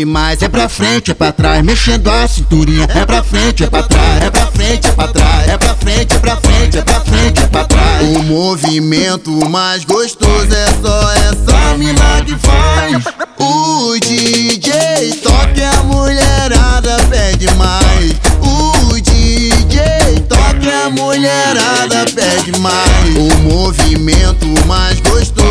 demais. É pra frente, é pra trás. Mexendo a cinturinha. É pra frente, é pra trás. É pra frente, é pra trás. É pra frente, é pra frente, é pra frente, é pra trás. O movimento mais gostoso é só essa mina que faz. O DJ toca a mulherada pede mais. O DJ toca a mulherada pede mais. O movimento mais gostoso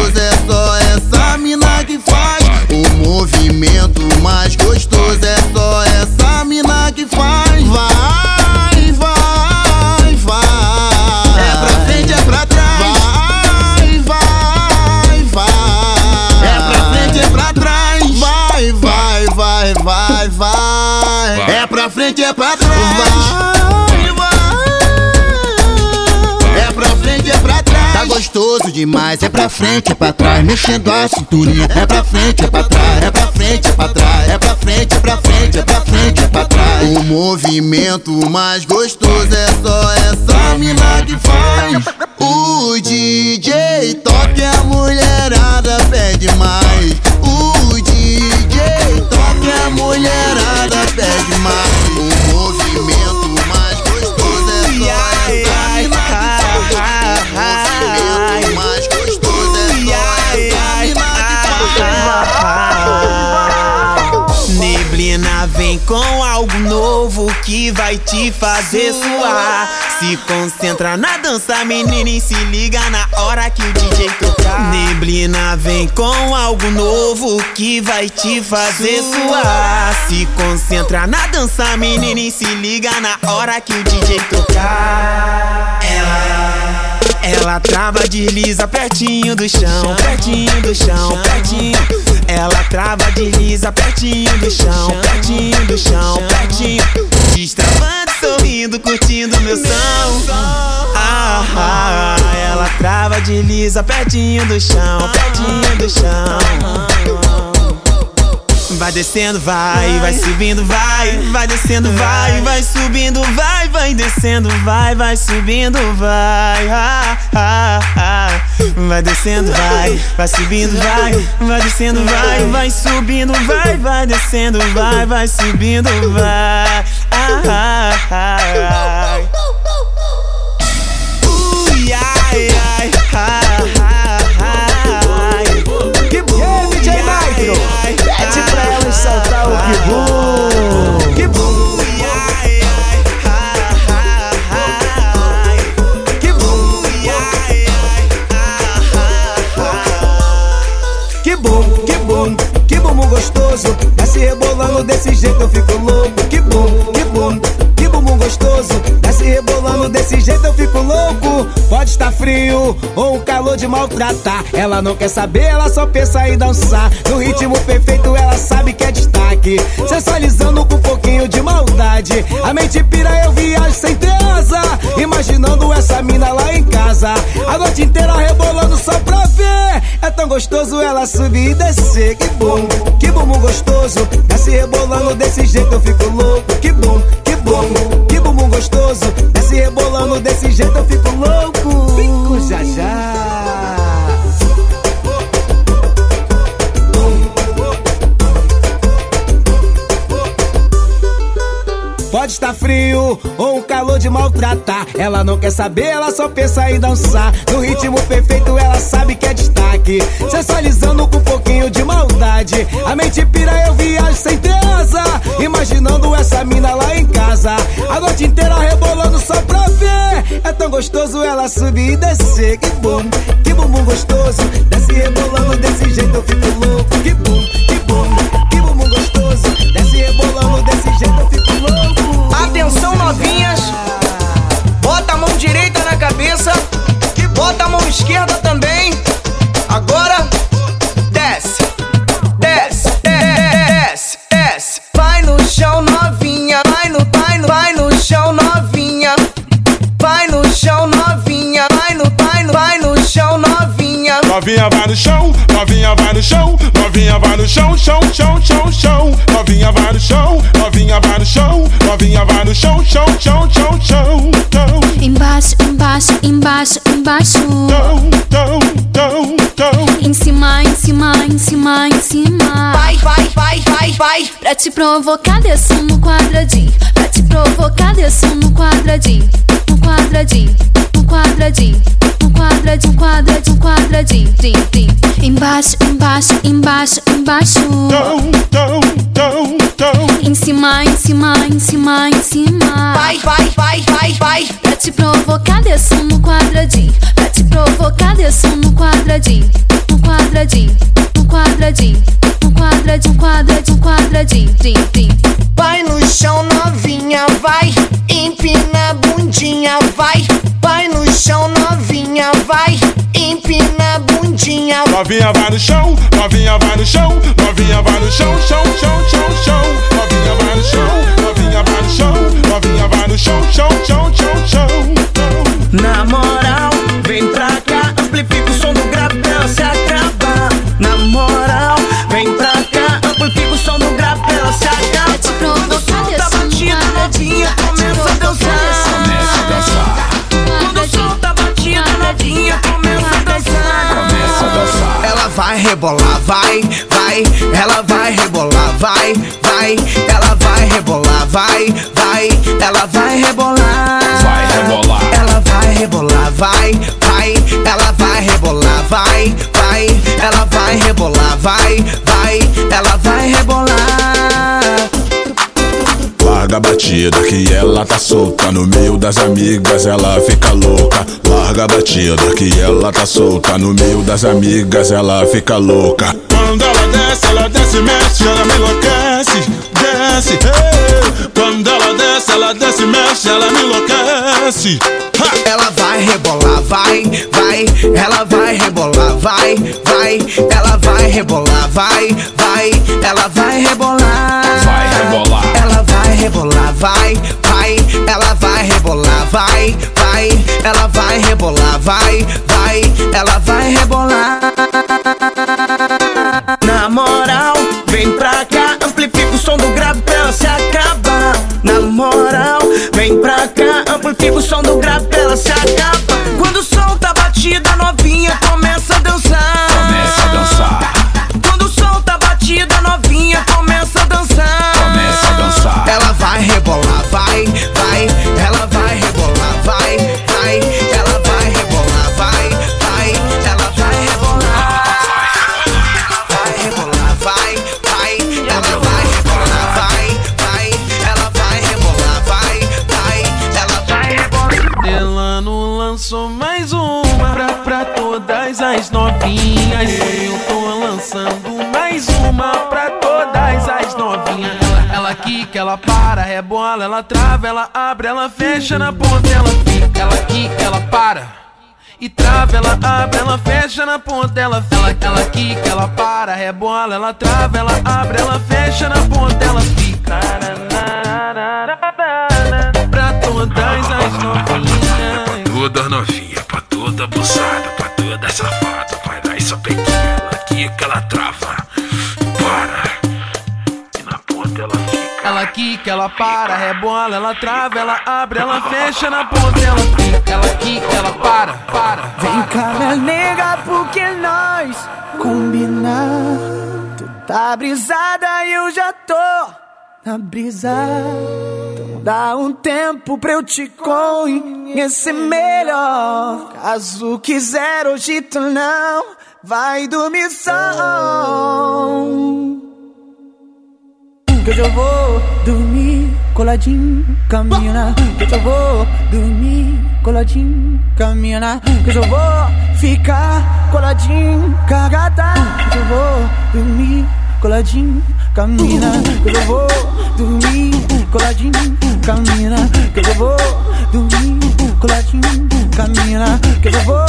movimento mais gostoso é só essa mina que faz. Vai, vai, vai. É pra frente, é pra trás. Vai, vai, vai. É pra frente, é pra trás. Vai, vai, vai, vai, vai. É pra frente, é pra trás. Vai, gostoso demais. É pra frente, é pra trás. Mexendo a cinturinha. É pra frente, é pra trás. É pra frente, é pra trás. É pra frente, é pra frente, é pra frente, é pra trás. O movimento mais gostoso é só essa mina que faz. O DJ toca a mulherada pede mais. O DJ toca a mulherada pede mais. Vem com algo novo que vai te fazer suar. Se concentra na dança, menina, e se liga na hora que o DJ tocar. Neblina vem com algo novo que vai te fazer suar. Se concentra na dança, menina, e se liga na hora que o DJ tocar. Ela ela trava, desliza pertinho do chão, pertinho do chão, pertinho. Ela trava, desliza pertinho do chão, pertinho do chão, pertinho. Destravando, sorrindo, curtindo meu som. Ah, ah, ela trava, desliza pertinho do chão, pertinho do chão. Vai descendo, vai, vai subindo, vai, vai descendo, vai, vai subindo, vai, vai descendo, vai, vai subindo, vai, ah, ah, ah. vai descendo, vai, vai subindo, vai, vai descendo, vai, vai subindo, vai, vai descendo, vai, vai subindo, vai, ah, ah, ah. Ui, Desce rebolando desse jeito eu fico louco. Que bom, que bom, que bumbum gostoso. Desce rebolando desse jeito eu fico louco. Pode estar frio ou um calor de maltratar. Ela não quer saber, ela só pensa em dançar. No ritmo perfeito ela sabe que é destaque. Sensualizando com um pouquinho de maldade. A mente pira, eu viajo sem ter asa. Imaginando essa mina lá em casa. A noite inteira rebolando gostoso ela subir e descer. Que bom, que bumbum gostoso. Desce rebolando desse jeito eu fico louco. Que bom, que bom, que bumbum gostoso. Desce rebolando desse jeito eu fico louco. Frio ou um calor de maltratar. Ela não quer saber, ela só pensa em dançar. No ritmo perfeito, ela sabe que é destaque. Sensualizando com um pouquinho de maldade. A mente pira, eu viajo sem ter asa. Imaginando essa mina lá em casa. A noite inteira rebolando só pra ver. É tão gostoso ela subir e descer. Que bom, que bumbum gostoso. Desce rebolando desse provocar, desço no quadradinho. Pra te provocar, desço no quadradinho. No quadradinho, no quadradinho. No quadradinho, quadradinho, quadradinho. Tim, tim. Embaixo, embaixo, embaixo, embaixo. Chão, chão. Em cima, em cima, em cima, em cima. Vai, vai, vai, vai, vai. Pra te provocar, desço no quadradinho. Pra te provocar, desço no quadradinho. No quadradinho, no quadradinho. No quadradinho, quadradinho, quadradinho. Tim, tim. Vai no chão novinha, vai. Empina a bundinha, vai. Vai no chão novinha, vai. Empina a bundinha. Novinha vai no chão, novinha vai no chão, novinha vai no chão, chão, chão, chão, chão. Rebolar, vai, vai. Ela vai rebolar, vai, vai. Ela vai rebolar, vai, vai. Ela vai rebolar. Vai rebolar. Ela vai rebolar, vai, vai. Ela vai rebolar, vai, vai. Ela vai rebolar, vai, vai. Ela vai rebolar. Larga a batida que ela tá solta No meio das amigas ela fica louca Larga a batida que ela tá solta No meio das amigas ela fica louca Quando ela desce, ela desce, mexe, ela me enlouquece, desce. Hey. Quando ela desce, ela desce, mexe, ela me enlouquece. Ha. Ela vai rebolar, vai, vai. Ela vai rebolar, vai, vai. Ela vai rebolar, vai, vai. Ela vai rebolar. Vai rebolar. Rebolar, vai, vai. Ela vai rebolar, vai, vai. Ela vai rebolar, vai, vai. Ela vai rebolar. Na moral, vem pra cá, amplifica o som do grave pra ela se acabar. Na moral, vem pra cá, amplifica o som do grave pra ela se acabar. Novinhas. Eu tô lançando mais uma pra todas as novinhas. Ela, ela quica, ela para, rebola, ela trava, ela abre, ela fecha na ponta, ela fica. Ela quica, ela para. E trava, ela abre, ela fecha na ponta, ela ela, ela quica, ela para, rebola, ela trava, ela abre, ela fecha na ponta, ela fica. Pra todas as novinhas. Toda novinha, pra toda abusada, pra toda safada, ela trava, para, e na ponta ela fica. Ela quica, ela para, rebola, ela trava, ela abre, ela fecha na ponta, ela fica. Ela quica, ela para, para. Vem cá, minha nega, porque nós combinar. Tu tá brisada e eu já tô na brisa. Então dá um tempo pra eu te conhecer melhor. Caso quiser, hoje tu não vai dormir só. Que eu vou dormir coladinho, caminha, que eu vou dormir coladinho, caminha, que eu vou ficar coladinho, cagada, que eu vou dormir coladinho, caminha, que eu vou dormir coladinho, caminha, que eu vou dormir coladinho, caminha, que eu vou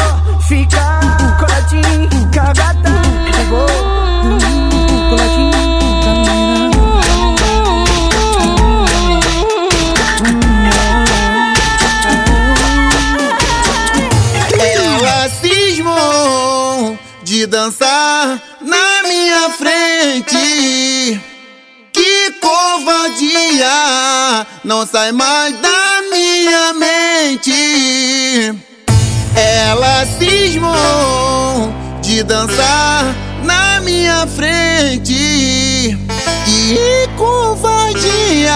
ficar coladinho, cagada, que eu vou dormir coladinho. Ela cismou de dançar na minha frente. Que covardia, não sai mais da minha mente. Ela cismou de dançar na minha frente. Que covardia,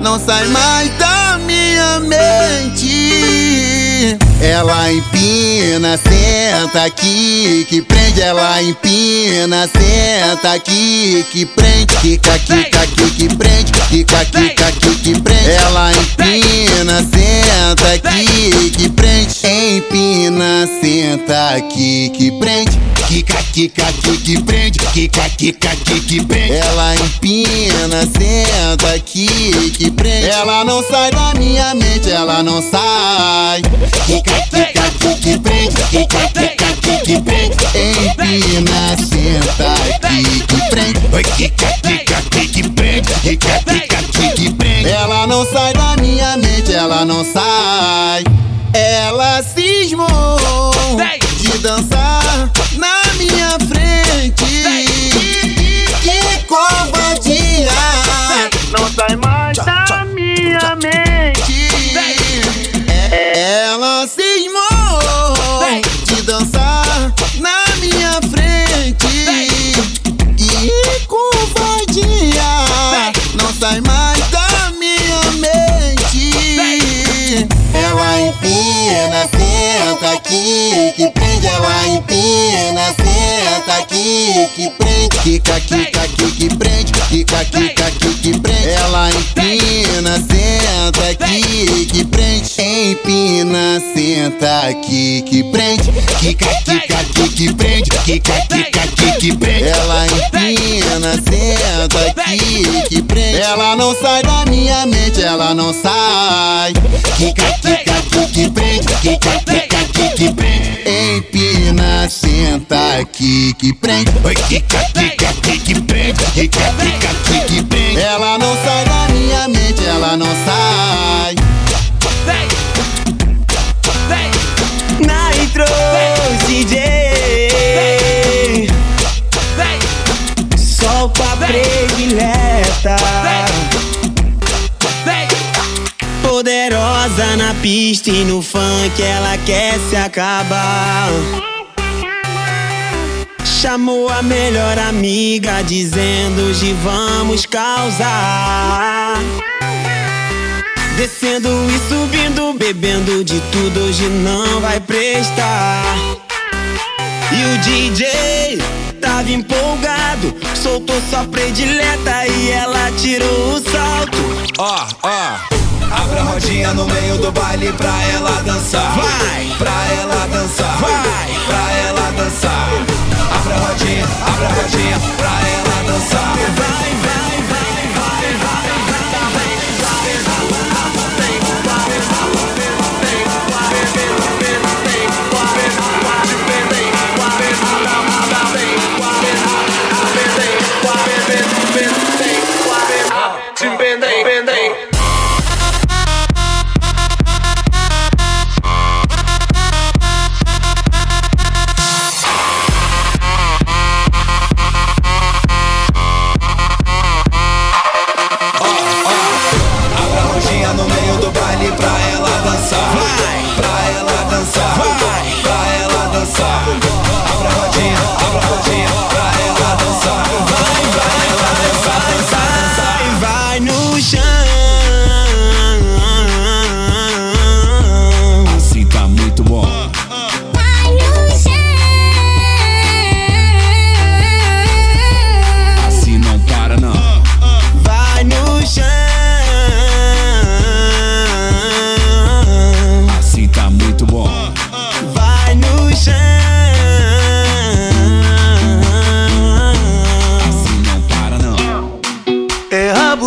não sai mais da minha mente. Ela empina, senta aqui, que prende. Ela empina, senta aqui, que prende. Kika, kika, aqui, que prende. Kika, kika, aqui, que prende. Ela empina, senta aqui, que prende. Empina, senta aqui, que prende. Kika, kika, aqui, que prende. Kika, kika, aqui, que prende. Ela empina, senta aqui, que prende. Ela não sai da minha mente, ela não sai. Que kika, aqui, que prende. Empina, senta aqui, que. Oi, que aqui, que prende. Ela não sai da minha mente, ela não sai. Ela cismou de dançar senta aqui, que prende. Ela empina, senta aqui, que prende. Kika, kika, aqui, que prende. Kika, kika, aqui, que prende. Ela empina, senta aqui, que prende. Empina, senta aqui, que prende. Kika, kika, aqui, que prende. Kika, kika, aqui, que prende. Ela empina, senta aqui, que prende. Ela não sai da minha mente, ela não sai. Kika, kika, aqui, que prende. Aqui, que prende. Empina, senta aqui, que prende. Oi, kika, aqui, que prende. Kika, aqui, que prende. Ela não sai da minha mente, ela não sai. Pista e no funk ela quer se acabar Chamou a melhor amiga dizendo hoje vamos causar Descendo e subindo, bebendo de tudo, hoje não vai prestar. E o DJ tava empolgado, soltou sua predileta e ela tirou o salto. Ó, ó. Abre a rodinha no meio do baile pra ela dançar. Vai! Pra ela dançar. Vai! Pra ela dançar. Abre a rodinha, abre a rodinha pra ela dançar. Vai,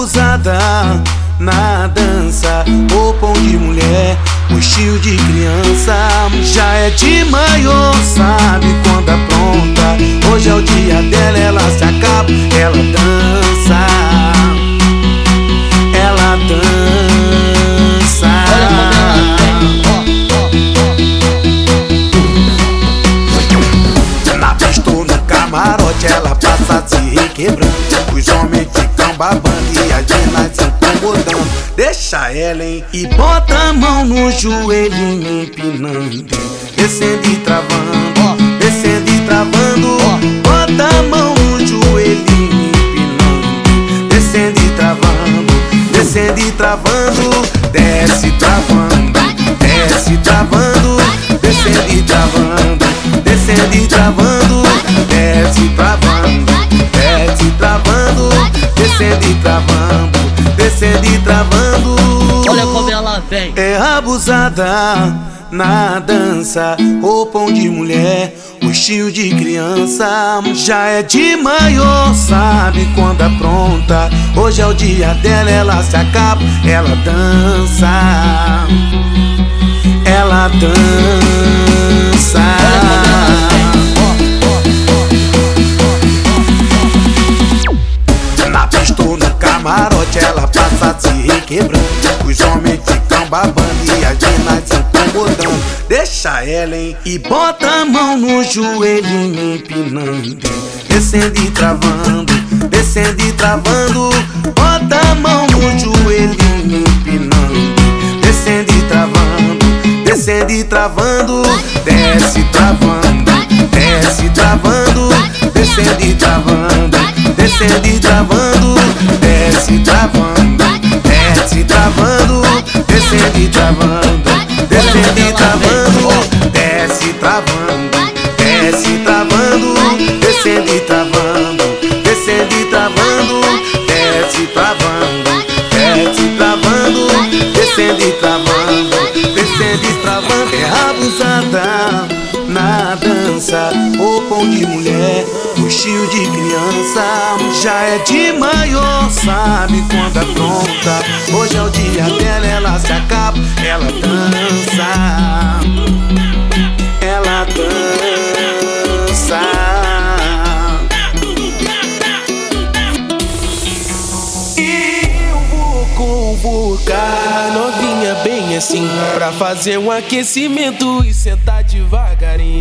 abusada na dança, roupão de mulher, o estilo de criança. Já é de maior, sabe quando apronta. Hoje é o dia dela, ela se acaba, ela dança. Ela dança. Na pista no camarote, ela passa se requebrando. Os homens ficam babando e as se incomodando. Deixa ela, hein? E bota a mão no joelho empinando. Descendo e travando, descendo e travando. Bota a mão abusada na dança, roupão de mulher, o estilo de criança. Já é de maior, sabe quando apronta. Hoje é o dia dela, ela se acaba, ela dança. Ela dança. Na pista no camarote, ela passa se requebrando. Os homens ficam babando e as meninas se incomodando. Deixa ela, hein? E bota a mão no joelho empinando. Descendo e travando, descendo e travando. Bota a mão no joelho empinando. Descendo e travando, descendo e travando. Desce travando, desce travando. Descendo e travando, descendo e travando. Desce travando, desce travando. Descendo e travando, descendo e travando. Desce travando, desce travando. Descendo e travando, descendo e travando. Desce travando, desce travando. Descendo e travando, descendo e travando. É na dança, roupão de mulher, estilo de criança. Já é de maior, sabe quando apronta. Hoje é o dia dela, ela se acaba, ela dança. Ela dança. Convocar novinha bem assim Pra fazer um aquecimento e sentar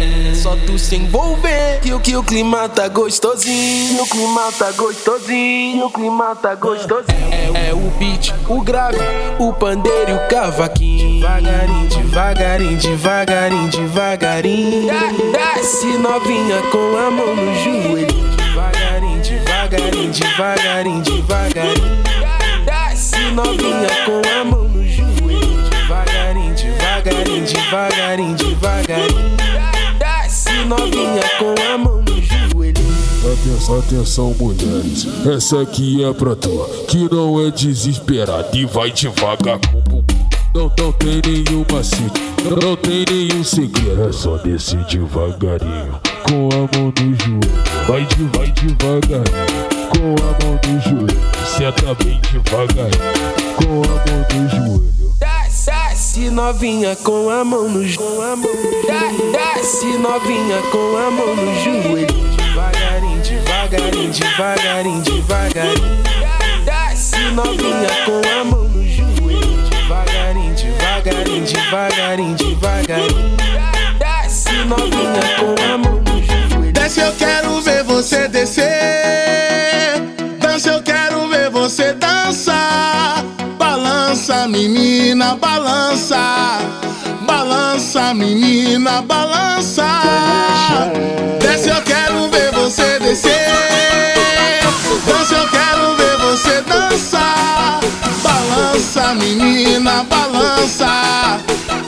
É só tu se envolver. Que o que o clima tá gostosinho. O clima tá gostosinho, o clima tá gostosinho. É, é o beat, o grave, o pandeiro e o cavaquinho. Devagarinho, devagarinho, devagarinho, devagarinho. Desce novinha com a mão no joelho. Devagarinho, devagarinho, devagarinho, devagarinho. Desce novinha com a mão no joelho. Devagarinho, devagarinho, devagarinho, devagarinho novinha com a mão no joelho Atenção, atenção, mulheres. Essa aqui é pra tu, que não é desesperada e vai devagar com. Não, não tem nenhum macete, não, não tem nenhum segredo. É só descer devagarinho, com a mão no joelho. Vai, de, vai devagarinho, com a mão no joelho. Senta bem devagarinho, com a mão no joelho. Desce, novinha com a mão no joelho. Desce novinha com a mão no joelho. Devagarinho, devagarinho, devagarinho, devagarinho. Desce novinha com a mão no joelho. Devagarinho, devagarinho, devagarinho, devagarinho. Desce novinha com a mão no joelho. Desce, eu quero ver você descer. Menina, balança. Balança, menina, balança. Desce, eu quero ver você descer. Dança, eu quero ver você dançar. Balança, menina, balança.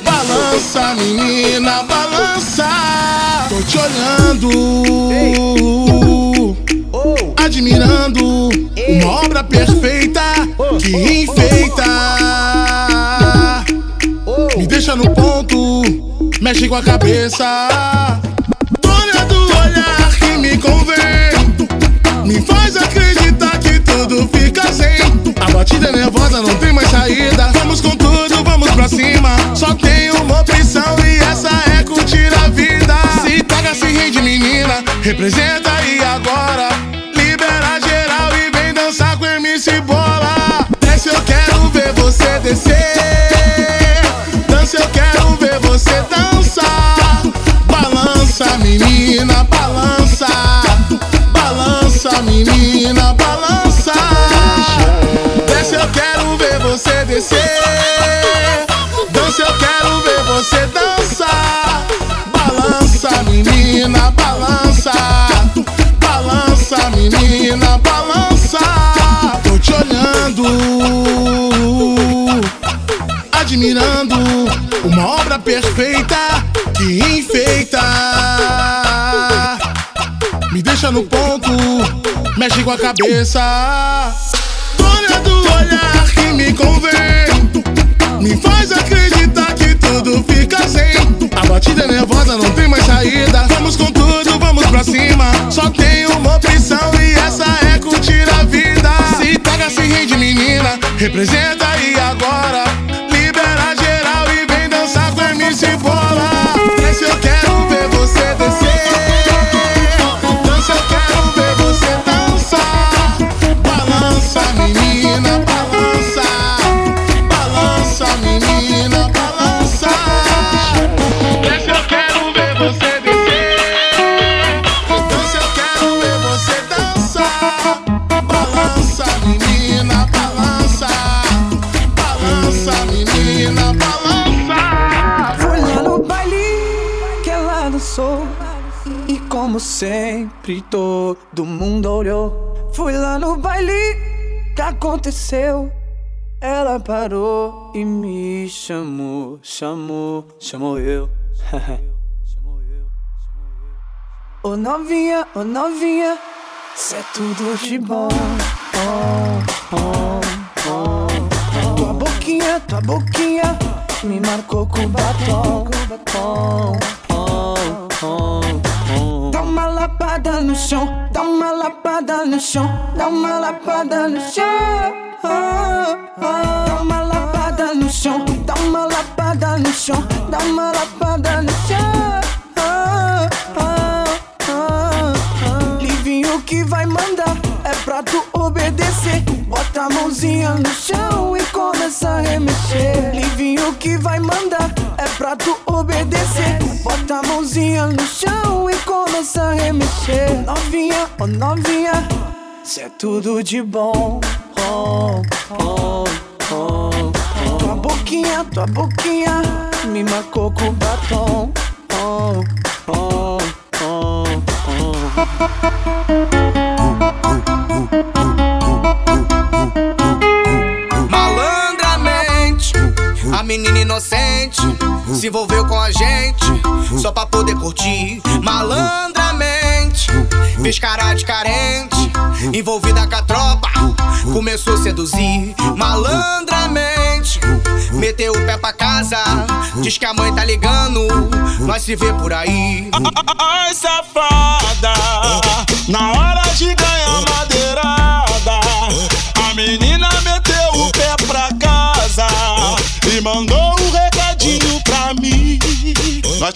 Balança, menina, balança. Tô te olhando, admirando uma obra perfeita que enfeita. Mexe com a cabeça. Dona do olhar que me convém, me faz acreditar que tudo fica zen. Agora batida é nervosa, não tem mais saída. Vamos com tudo, vamos pra cima. Só tem uma opção e essa é curtir a vida. Se paga, se rende, menina. Representa e agora. Libera geral e vem dançar com MC Bola. Desce, eu quero ver você descer. Você descer. Dança, eu quero ver você dançar. Balança, menina, balança. Balança, menina, balança. Tô te olhando, admirando uma obra perfeita que enfeita. Me deixa no ponto, mexe com a cabeça. Dona do olhar me convém. Me faz acreditar que tudo fica sem. A batida é nervosa, não tem mais saída. Vamos com tudo, vamos pra cima. Só tem uma opção e essa é curtir a vida. Se pega, se rende, menina. Representa sempre, todo mundo olhou. Fui lá no baile que aconteceu. Ela parou e me chamou, chamou, chamou eu. Ô novinha, ô novinha, cê é tudo de bom. Oh, oh, oh. Tua boquinha, tua boquinha me marcou com batom. Oh, oh, oh, oh. Uma lapada no chão, dá uma lapada no chão, dá uma lapada no chão. Dá uma lapada no chão, dá uma lapada no chão, dá uma lapada no chão. Livinho que vai mandar é pra tu obedecer. Bota a mãozinha no chão e começa a remexer. Livinho que vai mandar é pra tu obedecer. Bota a mãozinha no chão oh novinha, cê é tudo de bom. Oh, oh, oh, oh. Tua boquinha, tua boquinha me marcou com batom. Oh, oh, oh, Malandramente, a menina inocente se envolveu com a gente só pra poder curtir. Malandramente, fez cara de carente, envolvida com a tropa, começou a seduzir. Malandramente, meteu o pé pra casa, diz que a mãe tá ligando, nós se vê por aí. Ai, safada, na hora de ganhar madeirada, a menina meteu o pé pra casa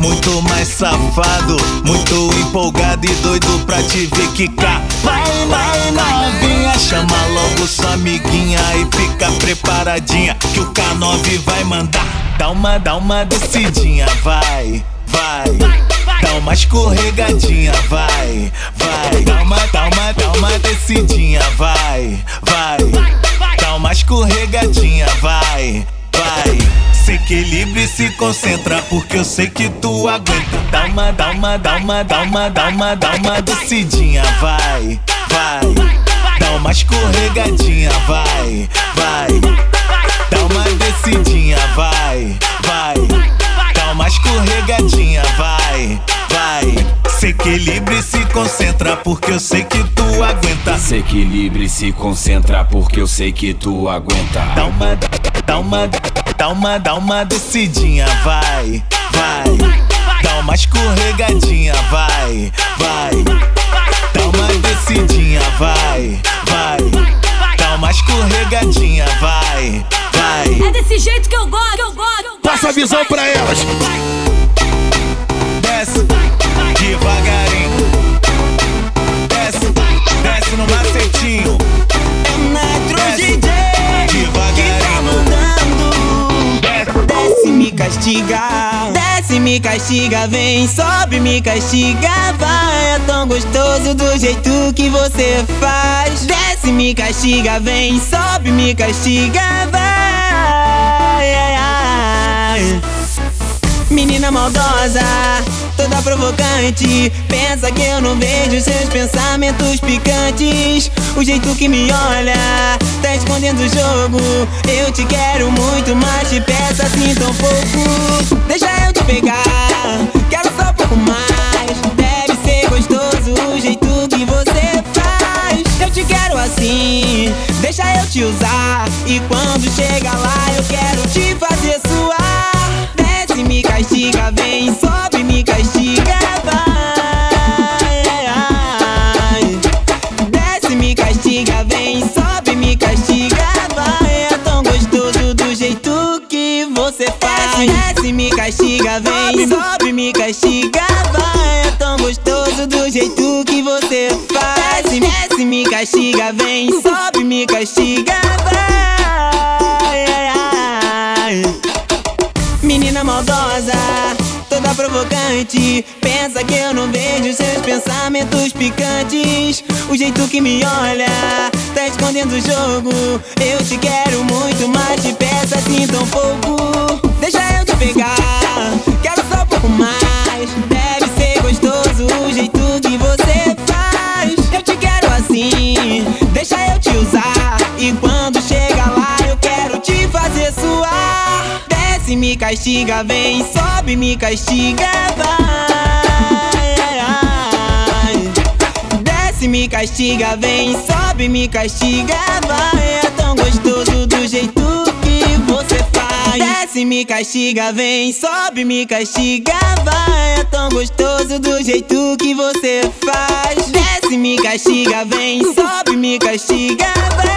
Muito mais safado Muito empolgado e doido pra te ver quicar. Vai, vai, novinha Chama logo sua amiguinha E fica preparadinha Que o K9 vai mandar. Dá uma, dá uma descidinha Vai, vai. Dá uma escorregadinha Vai, vai. Dá uma, dá uma, dá uma descidinha Vai, vai. Dá uma escorregadinha Vai, vai se equilibra e se concentra, porque eu sei que tu aguenta. Dá uma, dá uma, dá uma, dá uma, dá uma, dá uma descidinha, vai, vai. Dá uma escorregadinha, vai, vai. Dá uma descidinha, vai, vai. Dá uma escorregadinha, vai, vai. Se equilibre e se concentra, porque eu sei que tu aguenta. Se equilibre e se concentra, porque eu sei que tu aguenta. Dá uma, dá uma, dá uma, dá uma descidinha, vai, vai. Dá uma escorregadinha, vai, vai. Dá uma descidinha, vai, vai. Dá uma escorregadinha, vai, vai. É desse jeito que eu gosto, que eu gosto. Passa a visão pra elas. Desce, castiga. Vem, sobe, me castiga. Vai, é tão gostoso do jeito que você faz. Desce, me castiga. Vem, sobe, me castiga. Vai. ai, ai. Menina maldosa, toda provocante. Pensa que eu não vejo seus pensamentos picantes. O jeito que me olha, escondendo o jogo. Eu te quero muito, mas te peço assim tão pouco. Deixa eu te pegar, quero só um pouco mais. Deve ser gostoso o jeito que você faz. Eu te quero assim, deixa eu te usar. E quando chega lá, O jeito que me olha, tá escondendo o jogo. Eu te quero muito, mas te peço assim tão pouco. Deixa eu te pegar, quero só um pouco mais. Deve ser gostoso o jeito que você faz. Eu te quero assim, deixa eu te usar. E quando chega lá, eu quero te fazer suar. Desce, me castiga, vem, sobe, me castiga, vai. desce, me castiga, vem, sobe, me castiga, vai. É tão gostoso do jeito que você faz. Desce, me castiga, vem, sobe, me castiga, vai. É tão gostoso do jeito que você faz. Desce, me castiga, vem, sobe, me castiga, vai.